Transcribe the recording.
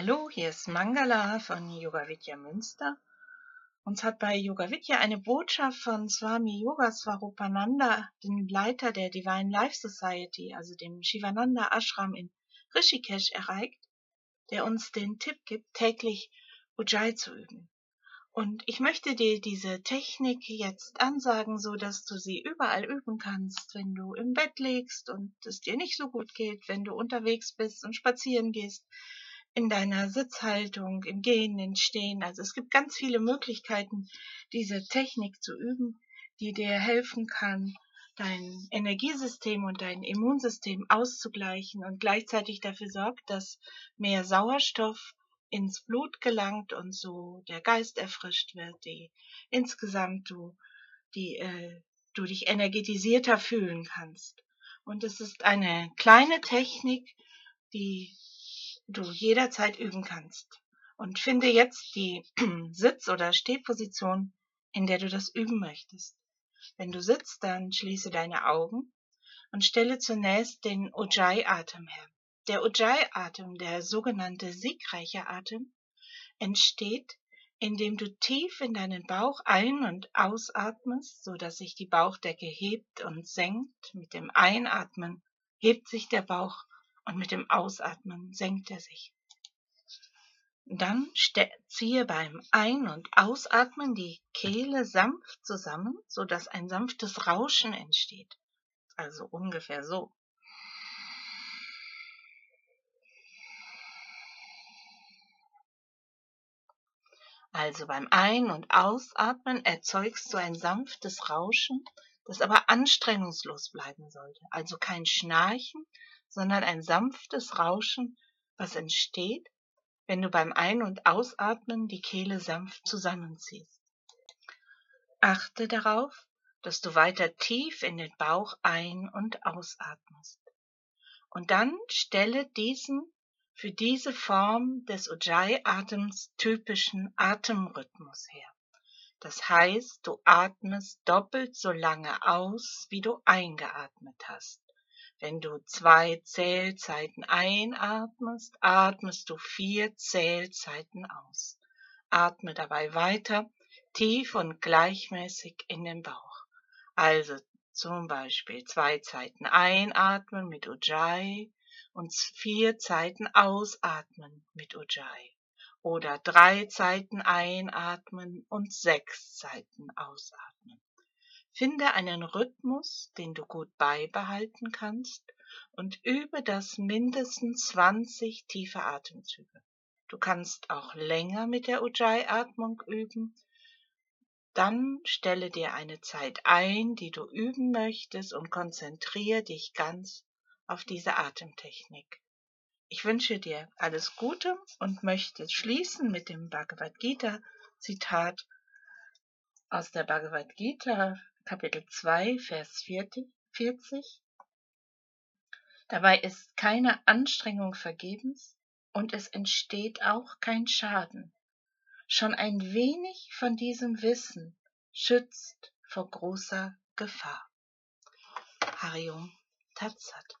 Hallo, hier ist Mangala von Yoga Vidya Münster. Uns hat bei Yoga Vidya eine Botschaft von Swami Yoga Swarupananda, dem Leiter der Divine Life Society, also dem Shivananda Ashram in Rishikesh, erreicht, der uns den Tipp gibt, täglich Ujjayi zu üben. Und ich möchte dir diese Technik jetzt ansagen, so dass du sie überall üben kannst, wenn du im Bett liegst und es dir nicht so gut geht, wenn du unterwegs bist und spazieren gehst, in deiner Sitzhaltung, im Gehen, im Stehen. Also es gibt ganz viele Möglichkeiten, diese Technik zu üben, die dir helfen kann, dein Energiesystem und dein Immunsystem auszugleichen und gleichzeitig dafür sorgt, dass mehr Sauerstoff ins Blut gelangt und so der Geist erfrischt wird, die insgesamt du, die, äh, du dich energetisierter fühlen kannst. Und es ist eine kleine Technik, die du jederzeit üben kannst. Und finde jetzt die Sitz- oder Stehposition, in der du das üben möchtest. Wenn du sitzt, dann schließe deine Augen und stelle zunächst den Ujjayi-Atem her. Der Ujjayi-Atem, der sogenannte siegreiche Atem, entsteht, indem du tief in deinen Bauch ein- und ausatmest, so dass sich die Bauchdecke hebt und senkt. Mit dem Einatmen hebt sich der Bauch und mit dem Ausatmen senkt er sich. Dann ziehe beim Ein- und Ausatmen die Kehle sanft zusammen, so dass ein sanftes Rauschen entsteht. Also ungefähr so. Also beim Ein- und Ausatmen erzeugst du ein sanftes Rauschen, das aber anstrengungslos bleiben sollte. Also kein Schnarchen, sondern ein sanftes Rauschen, was entsteht, wenn du beim Ein- und Ausatmen die Kehle sanft zusammenziehst. Achte darauf, dass du weiter tief in den Bauch ein- und ausatmest. Und dann stelle diesen für diese Form des Ujjayi-Atems typischen Atemrhythmus her. Das heißt, du atmest doppelt so lange aus, wie du eingeatmet hast. Wenn du zwei Zählzeiten einatmest, atmest du vier Zählzeiten aus. Atme dabei weiter tief und gleichmäßig in den Bauch. Also zum Beispiel zwei Zeiten einatmen mit Ujjayi und vier Zeiten ausatmen mit Ujjayi. Oder drei Zeiten einatmen und sechs Zeiten ausatmen. Finde einen Rhythmus, den du gut beibehalten kannst und übe das mindestens 20 tiefe Atemzüge. Du kannst auch länger mit der Ujjayi-Atmung üben. Dann stelle dir eine Zeit ein, die du üben möchtest und konzentriere dich ganz auf diese Atemtechnik. Ich wünsche dir alles Gute und möchte schließen mit dem Bhagavad Gita Zitat aus der Bhagavad Gita Kapitel 2, Vers 40. Dabei ist keine Anstrengung vergebens und es entsteht auch kein Schaden. Schon ein wenig von diesem Wissen schützt vor großer Gefahr. Harium Tatsat.